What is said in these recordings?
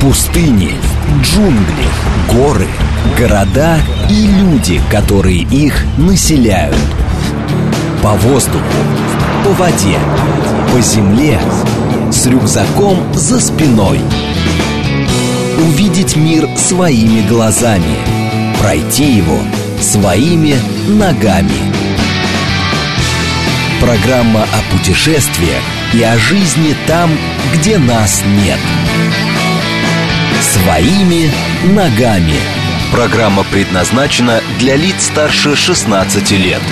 Пустыни, джунгли, горы, города и люди, которые их населяют. По воздуху, по воде, по земле, с рюкзаком за спиной. Увидеть мир своими глазами, пройти его своими ногами. Программа о путешествиях и о жизни там, где нас нет. Своими ногами. Программа предназначена для лиц старше 16 лет.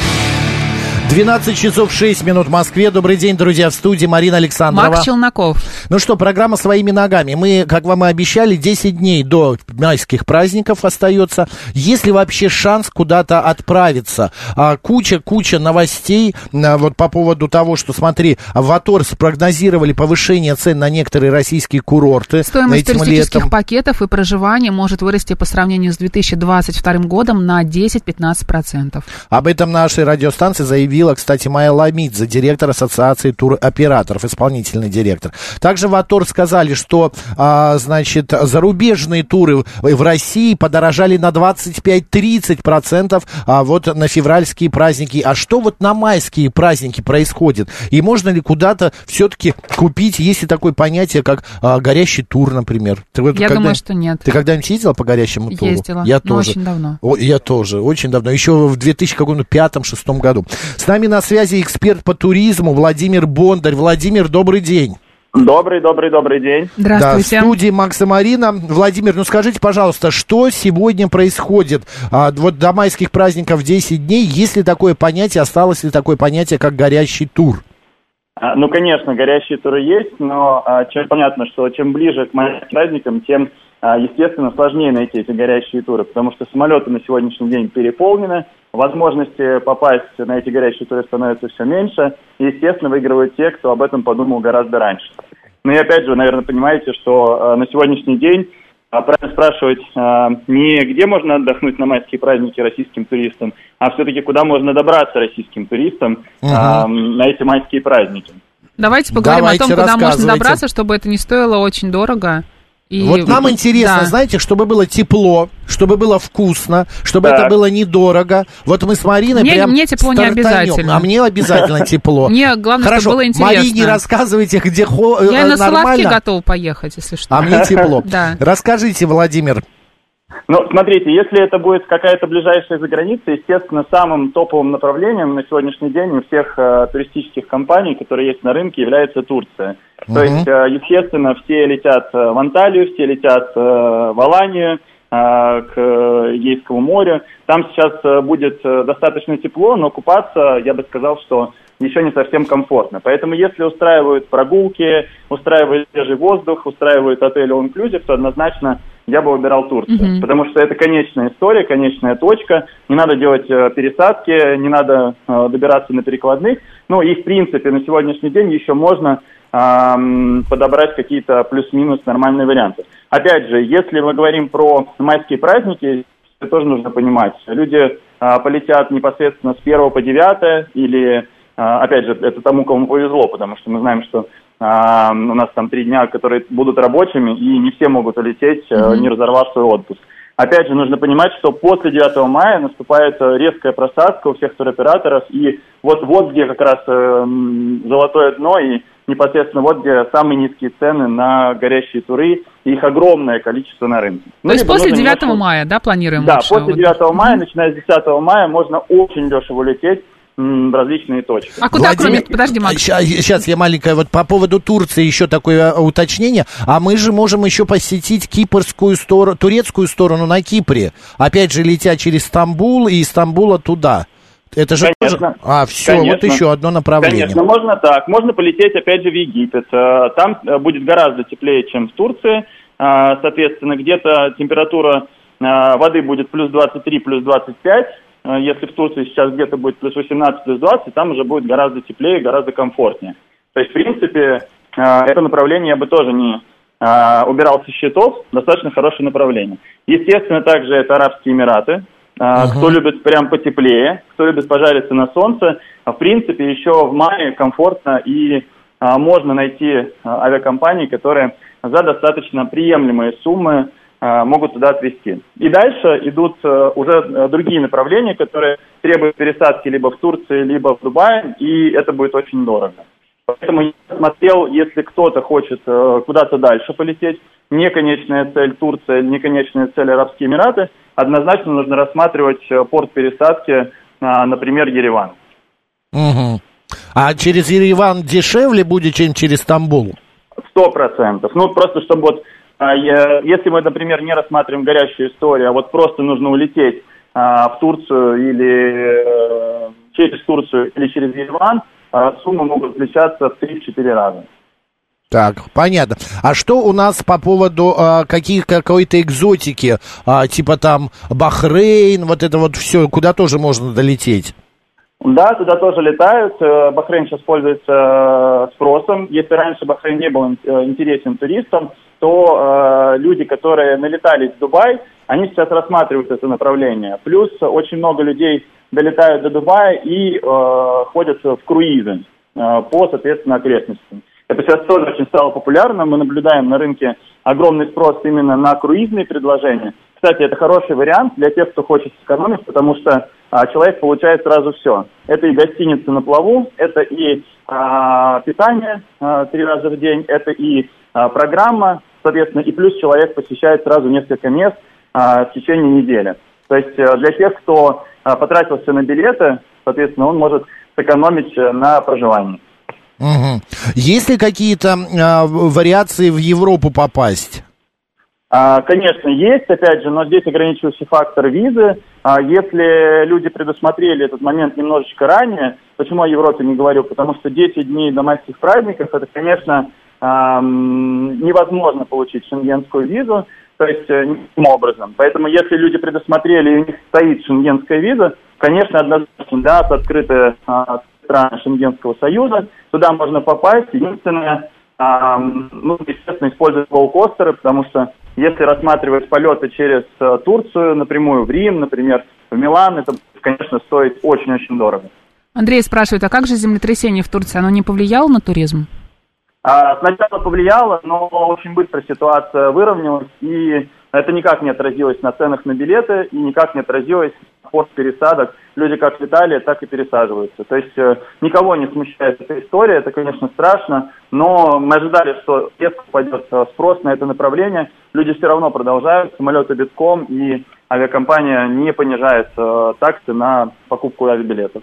12 часов 6 минут в Москве. Добрый день, друзья, в студии Марина Александрова. Макс Челноков. Ну что, программа «Своими ногами». Мы, как вам и обещали, 10 дней до майских праздников остается. Есть ли вообще шанс куда-то отправиться? Куча-куча новостей а, вот по поводу того, что, смотри, в АТОР спрогнозировали повышение цен на некоторые российские курорты Стоимость этим туристических летом. пакетов и проживания может вырасти по сравнению с 2022 годом на 10-15%. Об этом нашей радиостанции заявила, кстати, Майя Ламидзе, директор Ассоциации туроператоров, исполнительный директор. Также в АТОР сказали, что, а, значит, зарубежные туры в, России подорожали на 25-30% а вот на февральские праздники. А что вот на майские праздники происходит? И можно ли куда-то все-таки купить, есть ли такое понятие, как а, горящий тур, например? Ты вот Я когда- думаю, что нет. Ты когда-нибудь ездила по горящему туру? Ездила, Я но тоже. очень давно. О, я тоже, очень давно. Еще в 2005-2006 году. С нами на связи эксперт по туризму Владимир Бондарь. Владимир, добрый день. Добрый, добрый, добрый день. Здравствуйте. Да, в студии Макса Марина. Владимир, ну скажите, пожалуйста, что сегодня происходит? А, вот до майских праздников 10 дней. Есть ли такое понятие, осталось ли такое понятие, как горящий тур? А, Ну, конечно, горящие туры есть, но а, чем понятно, что чем ближе к майским праздникам, тем, а, естественно, сложнее найти эти горящие туры, потому что самолеты на сегодняшний день переполнены, возможности попасть на эти горящие туры становится все меньше, и, естественно, выигрывают те, кто об этом подумал гораздо раньше. Ну и опять же, вы, наверное, понимаете, что а, на сегодняшний день а, правильно спрашивать а, не где можно отдохнуть на майские праздники российским туристам, а все-таки куда можно добраться российским туристам а, на эти майские праздники. Давайте поговорим Давайте, о том, куда можно добраться, чтобы это не стоило очень дорого. И... Вот нам интересно, Да. знаете, чтобы было тепло, чтобы было вкусно, чтобы Так. это было недорого. Вот мы с Мариной Мне- прям мне тепло не стартанем. обязательно. А мне обязательно тепло. Мне главное, Хорошо, чтобы было интересно. Марине рассказывайте, где хо- Я э, и на Соловки нормально, готова поехать, если что. а мне тепло. Да. Расскажите, Владимир. Ну, смотрите, если это будет какая-то ближайшая за граница, естественно, самым топовым направлением на сегодняшний день у всех э, туристических компаний, которые есть на рынке, является Турция. То Мгм. есть, э, естественно, все летят э, в Анталию, все летят э, в Аланию, э, к э, Егейскому морю. Там сейчас э, будет достаточно тепло, но купаться, я бы сказал, что еще не совсем комфортно. Поэтому если устраивают прогулки, устраивают свежий воздух, устраивают отели all inclusive, то однозначно я бы выбирал Турцию. Мгм. Потому что это конечная история, конечная точка. Не надо делать э, пересадки, не надо э, добираться на перекладных. Ну и в принципе на сегодняшний день еще можно ам, подобрать какие-то плюс-минус нормальные варианты. Опять же, если мы говорим про майские праздники, это тоже нужно понимать. Люди а, полетят непосредственно с 1 по 9 или, а, опять же, это тому, кому повезло, потому что мы знаем, что а, у нас там три дня, которые будут рабочими, и не все могут улететь, э, не разорвав свой отпуск. Опять же, нужно понимать, что после 9 мая наступает э, резкая просадка у всех туроператоров, и вот, вот где как раз э, золотое дно, и непосредственно вот где самые низкие цены на горящие туры, и их огромное количество на рынке. Ну, То есть либо после нужно 9 немножко- мая, да, планируем? Да, лучше? после Вот. 9 мая, начиная с 10 мая, можно очень дешево улететь различные точки. А куда, кроме... Подожди, Макс. Сейчас я маленькая, вот по поводу Турции еще такое э, уточнение. А мы же можем еще посетить кипрскую сторону, турецкую сторону на Кипре. Опять же, летя через Стамбул и из Стамбула туда. Это же Конечно. тоже... А, все, вот Конечно. еще одно направление. Конечно, можно так. Можно полететь опять же в Египет. Э, Там э, будет гораздо теплее, чем в Турции. Э, Соответственно, где-то температура воды будет плюс 23, плюс 25. Э, Если в Турции сейчас где-то будет плюс 18, плюс 20, там уже будет гораздо теплее, гораздо комфортнее. То есть, в принципе, э, это направление я бы тоже не э, убирал со счетов. Достаточно хорошее направление. Естественно, также это Арабские Эмираты. А, Кто любит прям потеплее, кто любит пожариться на солнце, а в принципе еще в мае комфортно и можно найти авиакомпании, которые за достаточно приемлемые суммы могут туда отвезти. И дальше идут уже другие направления, которые требуют пересадки либо в Турции, либо в Дубае, и это будет очень дорого. Поэтому я смотрел, если кто-то хочет куда-то дальше полететь, не конечная цель Турция, не конечная цель Арабские Эмираты, однозначно нужно рассматривать э, порт пересадки, например, Ереван. Угу. А через Ереван дешевле будет, чем через Стамбул? Сто процентов. Ну, просто чтобы вот, если мы, например, не рассматриваем горящую историю, а вот просто нужно улететь а, в Турцию или э, через Турцию или через Ереван, а, суммы могут отличаться в 3-4 раза. Так, понятно. А что у нас по поводу а, каких какой-то экзотики, а, типа там Бахрейн, вот это вот все, куда тоже можно долететь? Да, туда тоже летают. Э, Бахрейн сейчас пользуется э, спросом. Если раньше Бахрейн не был э, интересен туристам, то э, люди, которые налетались в Дубай, они сейчас рассматривают это направление. Плюс очень много людей долетают до Дубая и э, ходят в круизы э, по, соответственно, окрестностям. Это сейчас тоже очень стало популярным. Мы наблюдаем на рынке огромный спрос именно на круизные предложения. Кстати, это хороший вариант для тех, кто хочет сэкономить, потому что а, человек получает сразу все. Это и гостиница на плаву, это и а, питание а, три раза в день, это и а, программа, соответственно, и плюс человек посещает сразу несколько мест а, в течение недели. То есть а, для тех, кто а, потратился на билеты, соответственно, он может сэкономить э, на проживании. Угу. Есть ли какие-то а, вариации в Европу попасть? А, конечно, есть, опять же, но здесь ограничивающий фактор визы. А, если люди предусмотрели этот момент немножечко ранее, почему о Европе не говорю? Потому что 10 дней до майских праздников, это, конечно, невозможно получить шенгенскую визу, то есть э, никаким образом. Поэтому если люди предусмотрели, и у них стоит шенгенская виза, конечно, однозначно, да, открытая страны Шенгенского союза. Туда можно попасть. Единственное, ну, естественно, использовать лоукостеры, потому что если рассматривать полеты через а, Турцию напрямую в Рим, например, в Милан, это, конечно, стоит очень-очень дорого. Андрей спрашивает, а как же землетрясение в Турции? Оно не повлияло на туризм? А, сначала повлияло, но очень быстро ситуация выровнялась, и это никак не отразилось на ценах на билеты и никак не отразилось на порт пересадок люди как летали, так и пересаживаются. То есть э, никого не смущает эта история, это, конечно, страшно, но мы ожидали, что если пойдет э, спрос на это направление, люди все равно продолжают, самолеты битком, и авиакомпания не понижает э, таксы на покупку авиабилетов.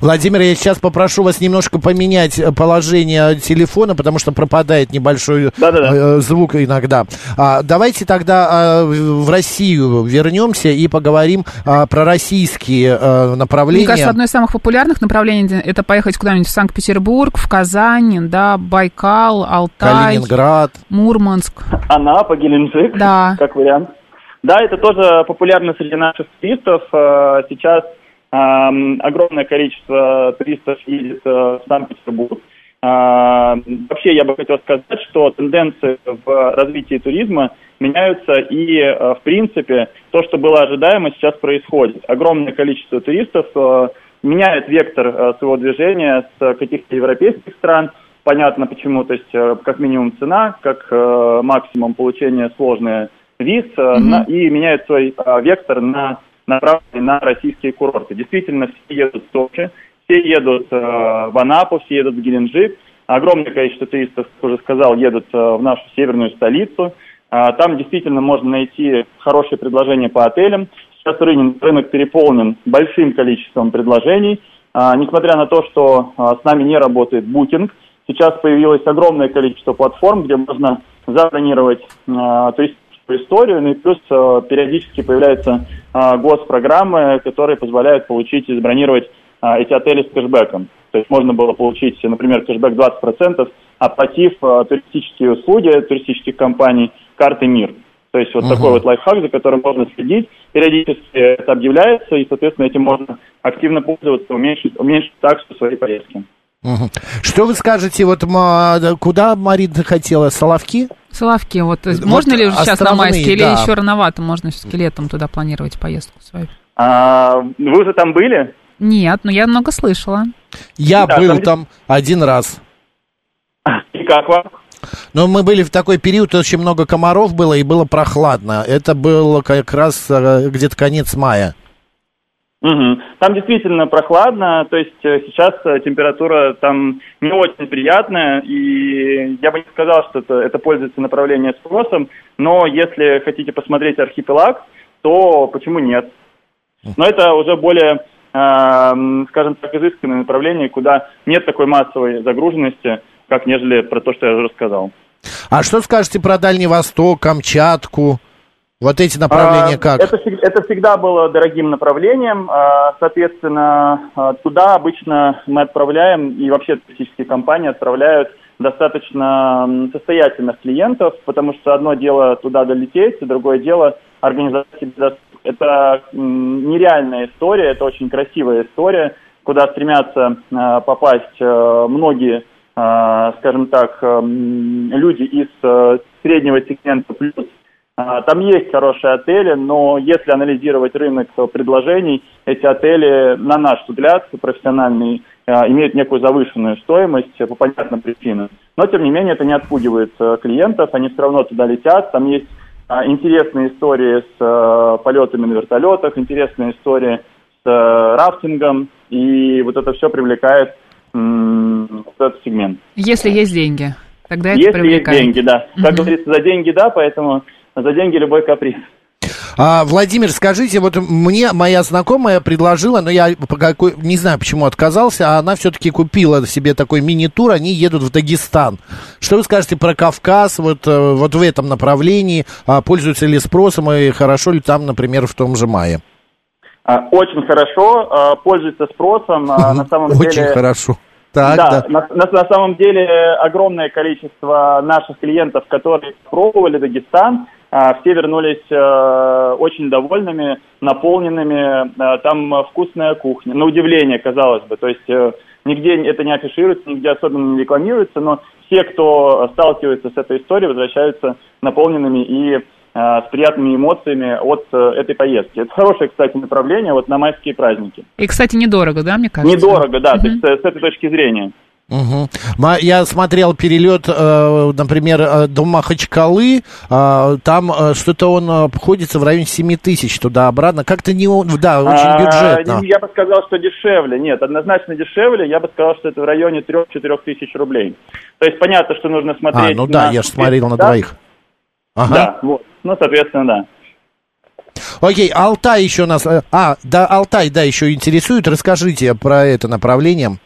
Владимир, я сейчас попрошу вас немножко поменять э, положение телефона, потому что пропадает небольшой Да-да-да. Э, звук иногда. А, давайте тогда а, в Россию вернемся и поговорим а, про российские а, направления. Мне кажется, одно из самых популярных направлений это поехать куда-нибудь в Санкт-Петербург, в Казань, да, Байкал, Алтай, Калининград, Мурманск. Анапа, Геленджик, да. как вариант. Да, это тоже популярно среди наших туристов. Сейчас огромное количество туристов едет э, в Санкт-Петербург. Вообще, я бы хотел сказать, что тенденции в развитии туризма меняются, и, э, в принципе, то, что было ожидаемо, сейчас происходит. Огромное количество туристов э, меняет вектор своего движения с каких-то европейских стран. Понятно почему, то есть как минимум цена, как максимум получение сложные виз, mm-hmm. и меняет свой вектор на направлены на российские курорты. Действительно, все едут в Сочи, все едут э, в Анапу, все едут в Геленджик. Огромное количество туристов, как уже сказал, едут э, в нашу северную столицу. Э, там действительно можно найти хорошие предложения по отелям. Сейчас рынок, рынок переполнен большим количеством предложений. Несмотря на то, что с нами не работает Booking, сейчас появилось огромное количество платформ, где можно забронировать э, турист, историю, ну и плюс э, периодически появляются э, госпрограммы, которые позволяют получить и забронировать э, эти отели с кэшбэком. То есть можно было получить, например, кэшбэк 20%, оплатив туристические услуги туристических компаний карты МИР. То есть вот uh-huh. такой вот лайфхак, за которым можно следить. Периодически это объявляется, и, соответственно, этим можно активно пользоваться, уменьшить, уменьшить таксу своей поездки. Угу. Что вы скажете, вот куда Марина хотела? Соловки? Соловки, вот, вот можно ли сейчас на майске, да. или еще рановато, можно все-таки летом туда планировать поездку свою? А, вы уже там были? Нет, но я много слышала. Я да, был там... там один раз. как вам? Но мы были в такой период, очень много комаров было и было прохладно. Это было как раз э, где-то конец мая. Угу. Там действительно прохладно, то есть э, сейчас э, температура там не очень приятная, и я бы не сказал, что это, это пользуется направлением спросом, но если хотите посмотреть архипелаг, то почему нет? Но это уже более, э, скажем так, изысканное направление, куда нет такой массовой загруженности, как нежели про то, что я уже рассказал. А что скажете про Дальний Восток, Камчатку? Вот эти направления а, как? Это, это всегда было дорогим направлением. А, соответственно, а, туда обычно мы отправляем, и вообще туристические компании отправляют достаточно состоятельных клиентов, потому что одно дело туда долететь, другое дело организовать Это нереальная история, это очень красивая история, куда стремятся попасть многие, скажем так, люди из среднего сегмента плюс, а, там есть хорошие отели, но если анализировать рынок предложений, эти отели, на наш взгляд, профессиональные, а, имеют некую завышенную стоимость по понятным причинам. Но, тем не менее, это не отпугивает э, клиентов, они все равно туда летят. Там есть а, интересные истории с полетами на вертолетах, интересные истории с рафтингом, и вот это все привлекает вот этот сегмент. Если есть деньги, тогда это Если привлекает. есть деньги, да. Как угу. говорится, за деньги, да, поэтому за деньги любой каприз. А, Владимир, скажите, вот мне моя знакомая предложила, но я по какой, не знаю, почему отказался, а она все-таки купила себе такой мини-тур, они едут в Дагестан. Что вы скажете про Кавказ, вот, э, вот в этом направлении, а, пользуются ли спросом и хорошо ли там, например, в том же мае? А, очень хорошо, а, пользуется спросом, на самом деле... Очень хорошо. Так, да, да. На, на, на самом деле огромное количество наших клиентов, которые пробовали Дагестан, а, все вернулись э, очень довольными, наполненными. Э, там вкусная кухня. На удивление, казалось бы. То есть э, нигде это не афишируется, нигде особенно не рекламируется, но все, кто сталкивается с этой историей, возвращаются наполненными и с приятными эмоциями от этой поездки. Это хорошее, кстати, направление вот на майские праздники. И, кстати, недорого, да, мне кажется? Недорого, да, угу. то есть с этой точки зрения. Угу. Я смотрел перелет, э, например, э, до Махачкалы, э, там что-то он обходится в районе 7 тысяч туда-обратно. Как-то не... Да, очень а, бюджетно. А, я бы сказал, что дешевле. Нет, однозначно дешевле. Я бы сказал, что это в районе 3-4 тысяч рублей. То есть понятно, что нужно смотреть... А, ну да, я же смотрел на двоих. Ага. Да, вот. Ну, соответственно, да. Окей, Алтай еще нас... А, да, Алтай, да, еще интересует. Расскажите про это направление.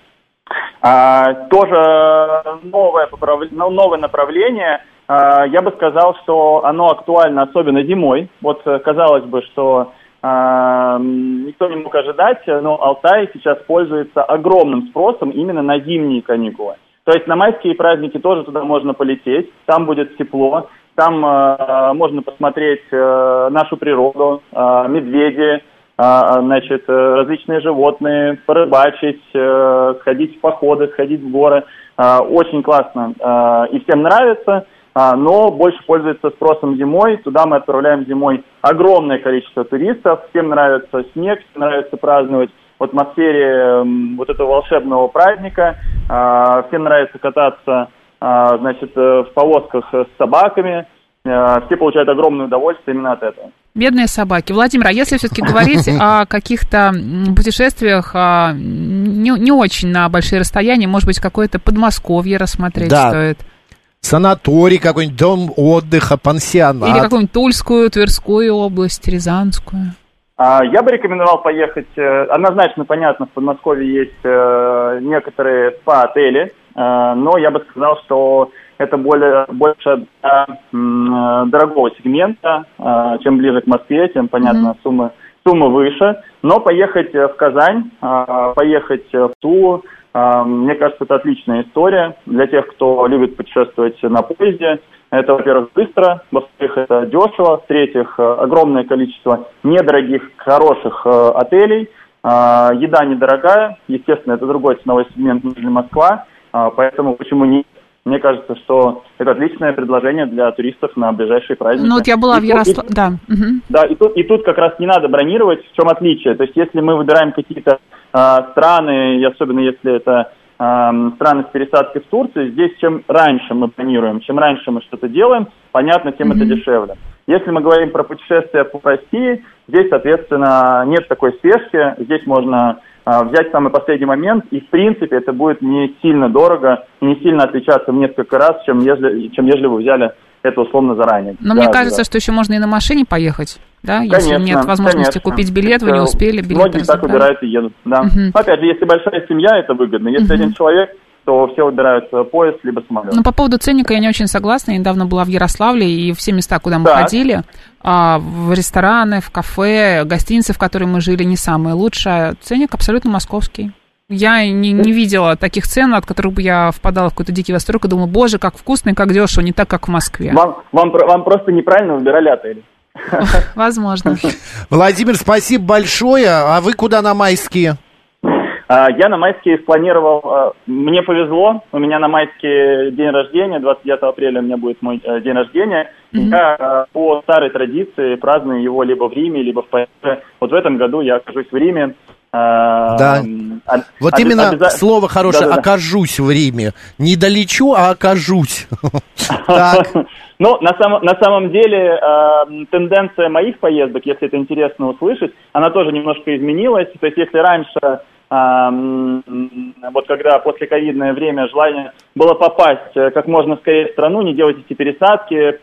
А, тоже новое, ну, новое направление. А, я бы сказал, что оно актуально особенно зимой. Вот э, казалось бы, что а, никто не мог ожидать, но Алтай сейчас пользуется огромным спросом именно на зимние каникулы. То есть на майские праздники тоже туда можно полететь, там будет тепло, там э, можно посмотреть э, нашу природу, э, медведи, значит, э, различные животные, порыбачить, э, сходить в походы, сходить в горы. А, очень классно и всем нравится, но больше пользуется спросом зимой. Туда мы отправляем зимой огромное количество туристов. Всем нравится снег, всем нравится праздновать в атмосфере вот этого волшебного праздника. Всем нравится кататься значит, э, в повозках с собаками. Все получают огромное удовольствие именно от этого. Бедные собаки. Владимир, а если все-таки говорить о каких-то путешествиях а, не, не очень на большие расстояния, может быть, какое-то Подмосковье рассмотреть да. стоит? Санаторий какой-нибудь, дом отдыха, пансионат. Или какую-нибудь Тульскую, Тверскую область, Рязанскую. А, я бы рекомендовал поехать, э, однозначно, понятно, в Подмосковье есть э, некоторые спа-отели, э, но я бы сказал, что это более, больше для э, дорогого сегмента. Э, чем ближе к Москве, тем, понятно, mm-hmm. сумма, сумма выше. Но поехать э, в Казань, поехать в Тулу, мне кажется, это отличная история для тех, кто любит путешествовать на поезде. Это, во-первых, быстро, во-вторых, это дешево, в-третьих, огромное количество недорогих, хороших отелей. Еда недорогая, естественно, это другой ценовой сегмент, нежели Москва, поэтому почему не мне кажется, что это отличное предложение для туристов на ближайшие праздники. Ну вот я была и в Ярославле, да. Угу. Да, и тут, и тут как раз не надо бронировать, в чем отличие. То есть если мы выбираем какие-то э, страны, и особенно если это э, странность пересадки в Турции, здесь чем раньше мы планируем, чем раньше мы что-то делаем, понятно, тем mm-hmm. это дешевле. Если мы говорим про путешествия по России, здесь, соответственно, нет такой спешки, здесь можно а, взять самый последний момент, и в принципе это будет не сильно дорого не сильно отличаться в несколько раз, чем если, чем если вы взяли это условно заранее. Но да, мне кажется, да. что еще можно и на машине поехать, да, конечно, если нет возможности конечно. купить билет, вы не успели, билет Многие так выбирают и едут, да. Угу. Опять же, если большая семья, это выгодно. Если угу. один человек, то все выбирают поезд либо самолет. Ну, по поводу ценника я не очень согласна. Я недавно была в Ярославле, и все места, куда мы так. ходили, а, в рестораны, в кафе, гостиницы, в которых мы жили, не самые лучшие. Ценник абсолютно московский. Я не, не видела таких цен, от которых бы я впадала в какой-то дикий восторг и думала, боже, как вкусно и как дешево, не так, как в Москве. Вам, вам, вам просто неправильно выбирали отель. Возможно. Владимир, спасибо большое. А вы куда на майские? А, я на майские спланировал, а, мне повезло, у меня на майские день рождения, 29 апреля у меня будет мой э, день рождения. Mm-hmm. Я а, по старой традиции праздную его либо в Риме, либо в Париже. Вот в этом году я окажусь в Риме. Да. А, вот именно обяза... слово хорошее да, да, «окажусь» в Риме. Не долечу, а окажусь. Ну, на, самом на самом деле, э, тенденция моих поездок, если это интересно услышать, она тоже немножко изменилась. То есть, если раньше вот когда после ковидное время желание было попасть э, как можно скорее в страну, не делать эти пересадки,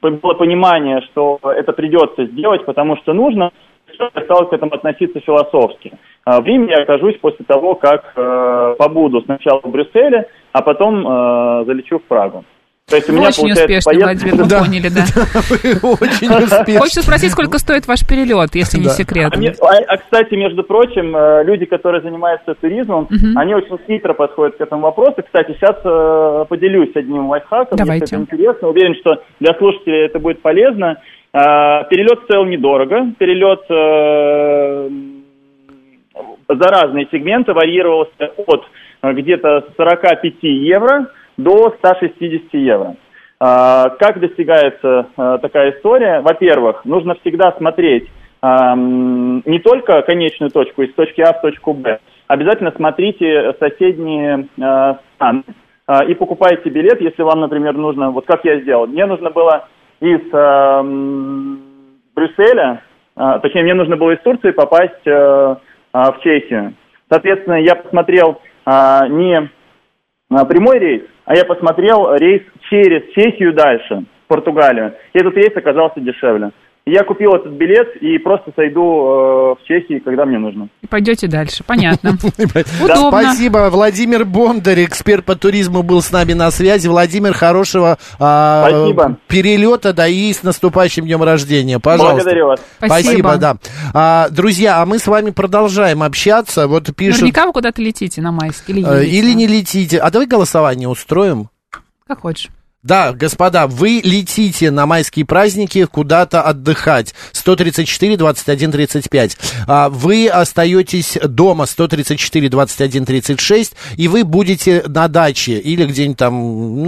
было понимание, что это придется сделать, потому что нужно, я стал к этому относиться философски. А в Риме я окажусь после того, как э, побуду сначала в Брюсселе, а потом э, залечу в Прагу. То есть у меня Очень успешно, поездка... Владимир, мы да. поняли, да. Очень успешно. Хочется спросить, сколько стоит ваш перелет, если не секрет. А, а, а, кстати, между прочим, э, люди, которые занимаются туризмом, они очень хитро подходят к этому вопросу. Кстати, сейчас э, поделюсь одним лайфхаком, если это интересно. Уверен, что для слушателей это будет полезно. Э, перелет стоил недорого. Перелет за разные сегменты варьировался от где-то 45 евро до 160 евро. А, как достигается а, такая история? Во-первых, нужно всегда смотреть не только конечную точку из точки А в точку Б. Обязательно смотрите соседние а, страны и покупайте билет, если вам, например, нужно, вот как я сделал, мне нужно было из Брюсселя, точнее, мне нужно было из Турции попасть в Чехию. Соответственно, я посмотрел не прямой рейс, а я посмотрел рейс через Чехию дальше, в Португалию. И этот рейс оказался дешевле. Я купил этот билет и просто сойду э, в Чехии, когда мне нужно. И пойдете дальше, понятно. Спасибо. Владимир Бондарь, эксперт по туризму, был с нами на связи. Владимир, хорошего а, перелета, да и с наступающим днем рождения. Пожалуйста. Благодарю вас. Спасибо, да. А, друзья, а мы с вами продолжаем общаться. Вот пишут... Наверняка вы куда-то летите на майск или э, Или не летите. А давай голосование устроим. Как хочешь. Да, господа, вы летите на майские праздники куда-то отдыхать. 134, 21, 35. А вы остаетесь дома 134, 21, 36. И вы будете на даче или где-нибудь там,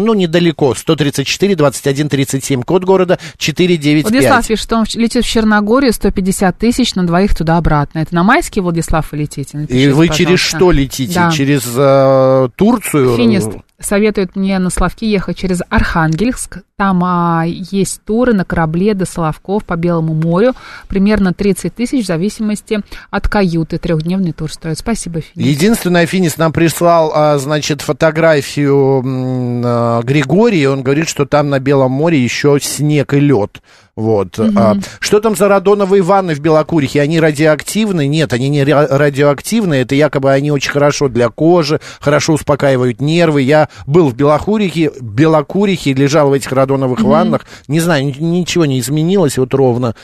ну, недалеко. 134, 21, 37. Код города 495. Владислав пишет, что он летит в Черногорию 150 тысяч на двоих туда-обратно. Это на майские, Владислав, вы летите? Напишите, и вы пожалуйста. через что летите? Да. Через э, Турцию? Финист советует мне на Славки ехать через Архангельск. Там а, есть туры на корабле до Соловков по Белому морю. Примерно 30 тысяч в зависимости от каюты. Трехдневный тур стоит. Спасибо, Финис. Единственное, Финис нам прислал, а, значит, фотографию а, Григория. Он говорит, что там на Белом море еще снег и лед. Вот. Угу. А, что там за радоновые ванны в Белокурихе? Они радиоактивны? Нет, они не радиоактивны. Это якобы они очень хорошо для кожи, хорошо успокаивают нервы. Я был в Белокурихе, Белокурихе, лежал в этих радоновых угу. ваннах. Не знаю, ничего не изменилось вот ровно.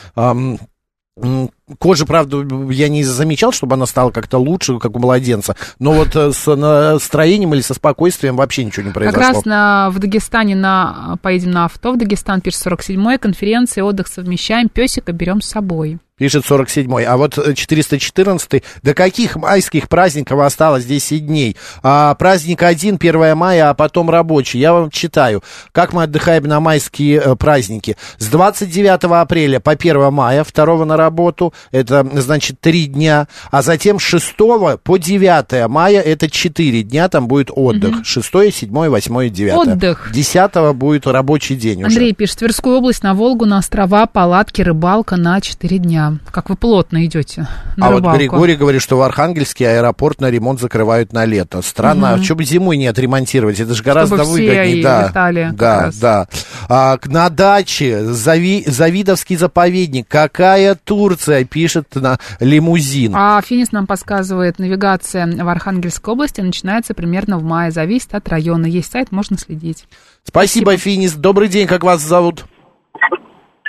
Кожа, правда, я не замечал, чтобы она стала как-то лучше, как у младенца. Но вот э, с настроением или со спокойствием вообще ничего не произошло. Как раз на, в Дагестане на, поедем на авто в Дагестан, пишет 47-й, конференции, отдых совмещаем, песика берем с собой. Пишет 47-й. А вот 414-й. До каких майских праздников осталось 10 дней? А, праздник один, 1 мая, а потом рабочий. Я вам читаю. Как мы отдыхаем на майские э, праздники. С 29 апреля по 1 мая, 2 на работу. Это, значит, три дня, а затем с 6 по 9 мая это 4 дня, там будет отдых. Угу. 6, 7, 8, 9. Отдых. 10 будет рабочий день уже. Андрей пишет, Тверскую область на Волгу, на острова, палатки, рыбалка на 4 дня. Как вы плотно идете на А рыбалку. вот Григорий говорит, что в Архангельске аэропорт на ремонт закрывают на лето. Странно, угу. а что бы зимой не отремонтировать? Это же гораздо Чтобы выгоднее. Да, летали да, да. А, на даче Зави, Завидовский заповедник. Какая Турция, пишет на лимузин. А Финис нам подсказывает, навигация в Архангельской области начинается примерно в мае. Зависит от района. Есть сайт, можно следить. Спасибо, Спасибо. Финис. Добрый день, как вас зовут?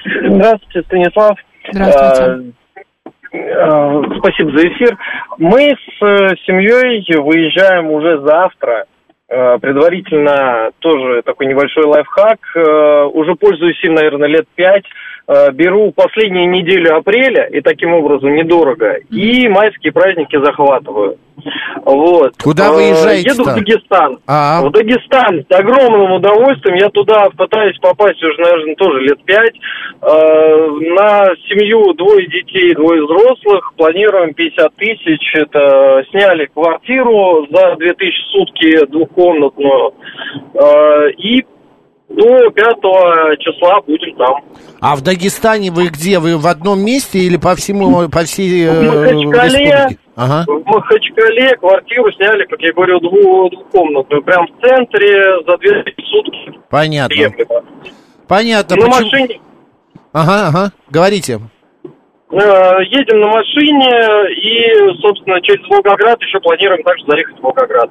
Здравствуйте, Станислав. Здравствуйте. А, спасибо за эфир. Мы с э, семьей выезжаем уже завтра. Э, предварительно тоже такой небольшой лайфхак. Э, уже пользуюсь им, наверное, лет пять. Беру последнюю неделю апреля, и таким образом недорого, и майские праздники захватываю. Вот. Куда вы езжаете Еду в Дагестан. А-а. В Дагестан с огромным удовольствием. Я туда пытаюсь попасть уже, наверное, тоже лет пять. На семью двое детей, двое взрослых. Планируем 50 тысяч. Это сняли квартиру за 2000 сутки двухкомнатную. И до 5 числа будем там. А в Дагестане вы где? Вы в одном месте или по всему, по всей в Махачкале, ага. В Махачкале квартиру сняли, как я говорю, двух, двухкомнатную. Прям в центре за две сутки. Понятно. Приемлемо. Понятно. На почему... машине. Ага, ага. Говорите. Э, едем на машине и, собственно, через Волгоград еще планируем также заехать в Волгоград.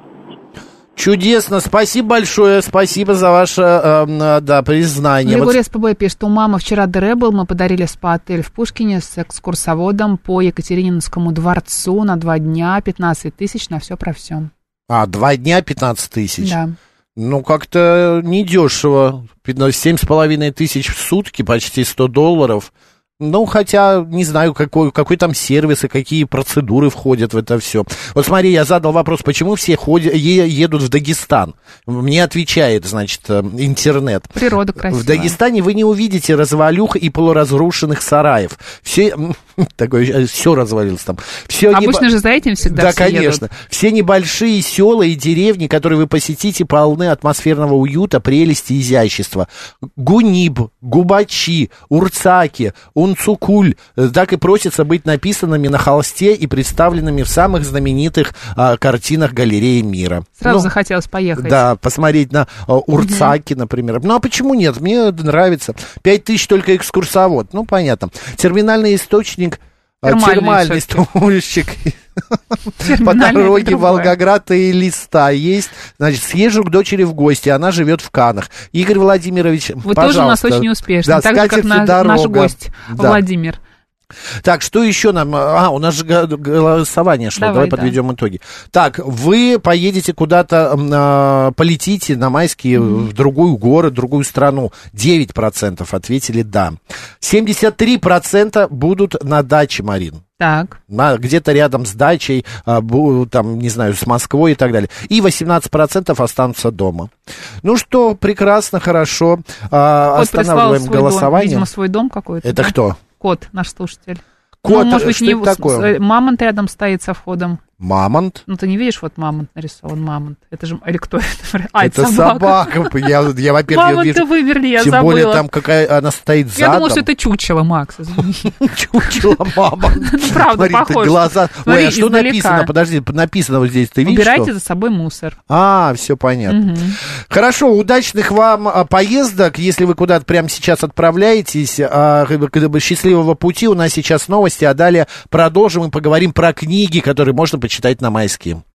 Чудесно, спасибо большое, спасибо за ваше, э, да, признание. Григорий вот... СПБ пишет, у мамы вчера ДР был, мы подарили спа-отель в Пушкине с экскурсоводом по Екатерининскому дворцу на два дня, 15 тысяч на все про все. А, два дня 15 тысяч? Да. Ну, как-то недешево. Семь с половиной тысяч в сутки, почти 100 долларов. Ну, хотя, не знаю, какой, какой там сервис и какие процедуры входят в это все. Вот смотри, я задал вопрос, почему все ходят, е, едут в Дагестан. Мне отвечает, значит, э, интернет. Природа красивая. В Дагестане вы не увидите развалюх и полуразрушенных сараев. Все, такое, э, все развалилось там. Все Обычно не... же за этим всегда Да, конечно. Едут. Все небольшие села и деревни, которые вы посетите, полны атмосферного уюта, прелести, изящества. Гуниб, Губачи, Урцаки, Унцукуль э, так и просится быть написанными на холсте и представленными в самых знаменитых а, картинах галереи мира. Сразу ну, захотелось поехать. Да, посмотреть на а, Урцаки, угу. например. Ну, а почему нет? Мне нравится. Пять тысяч только экскурсовод. Ну, понятно. Терминальный источник а, термальный, термальный стульчик. По дороге Волгоград и Листа есть. Значит, съезжу к дочери в гости, она живет в Канах. Игорь Владимирович, Вы тоже у нас очень успешны, да, так же, как наш гость Владимир. Так, что еще нам... А, у нас же голосование шло, давай, давай да. подведем итоги. Так, вы поедете куда-то, э, полетите на майские mm-hmm. в другую город, другую страну. 9% ответили «да». 73% будут на даче, Марин. Так. На, где-то рядом с дачей, а, там, не знаю, с Москвой и так далее. И 18% останутся дома. Ну что, прекрасно, хорошо. А, останавливаем голосование. Дом, видимо, свой дом какой-то. Это да? кто? Кот, наш слушатель. Кот, ну, может быть, что не это такое? Мамонт рядом стоит со входом. Мамонт? Ну, ты не видишь, вот мамонт нарисован, мамонт. Это же, или кто это? А, это, это собака. собака. Я, я во-первых, Мамонта вижу. вымерли, я Тем забыла. более там какая она стоит задом. Я думала, что это чучело, Макс, Чучело мамонт. Ну, правда, похож. глаза. Ой, а что написано? Подожди, написано вот здесь, ты видишь Убирайте за собой мусор. А, все понятно. Хорошо, удачных вам а, поездок, если вы куда-то прямо сейчас отправляетесь. А, счастливого пути. У нас сейчас новости, а далее продолжим и поговорим про книги, которые можно почитать на майске.